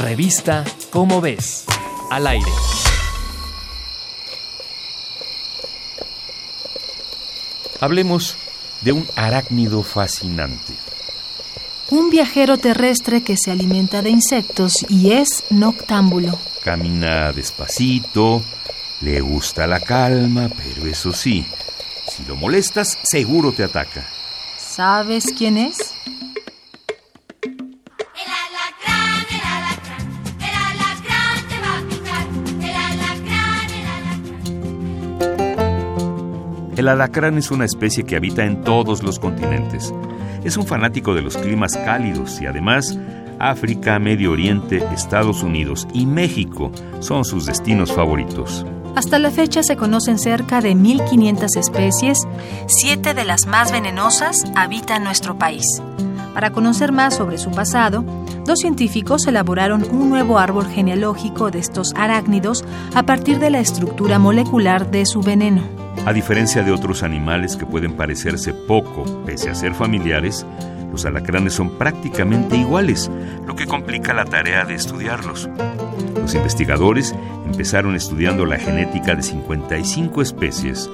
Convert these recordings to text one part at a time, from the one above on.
Revista Cómo ves, al aire. Hablemos de un arácnido fascinante. Un viajero terrestre que se alimenta de insectos y es noctámbulo. Camina despacito, le gusta la calma, pero eso sí, si lo molestas, seguro te ataca. ¿Sabes quién es? El alacrán es una especie que habita en todos los continentes. Es un fanático de los climas cálidos y además África, Medio Oriente, Estados Unidos y México son sus destinos favoritos. Hasta la fecha se conocen cerca de 1.500 especies, siete de las más venenosas habitan nuestro país. Para conocer más sobre su pasado, dos científicos elaboraron un nuevo árbol genealógico de estos arácnidos a partir de la estructura molecular de su veneno. A diferencia de otros animales que pueden parecerse poco, pese a ser familiares, los alacranes son prácticamente iguales, lo que complica la tarea de estudiarlos. Los investigadores empezaron estudiando la genética de 55 especies.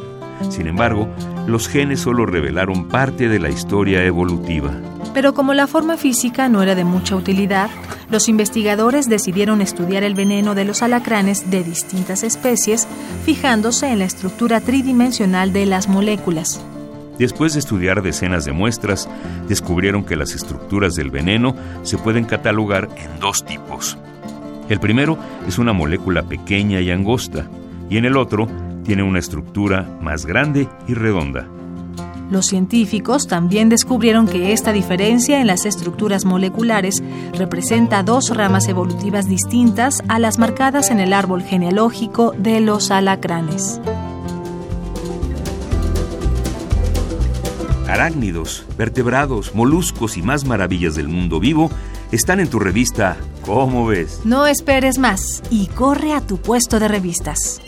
Sin embargo, los genes solo revelaron parte de la historia evolutiva. Pero como la forma física no era de mucha utilidad, los investigadores decidieron estudiar el veneno de los alacranes de distintas especies, fijándose en la estructura tridimensional de las moléculas. Después de estudiar decenas de muestras, descubrieron que las estructuras del veneno se pueden catalogar en dos tipos. El primero es una molécula pequeña y angosta, y en el otro tiene una estructura más grande y redonda. Los científicos también descubrieron que esta diferencia en las estructuras moleculares representa dos ramas evolutivas distintas a las marcadas en el árbol genealógico de los alacranes. Arácnidos, vertebrados, moluscos y más maravillas del mundo vivo están en tu revista ¿Cómo ves? No esperes más y corre a tu puesto de revistas.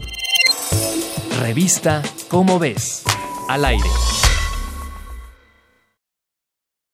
Revista Cómo ves, al aire.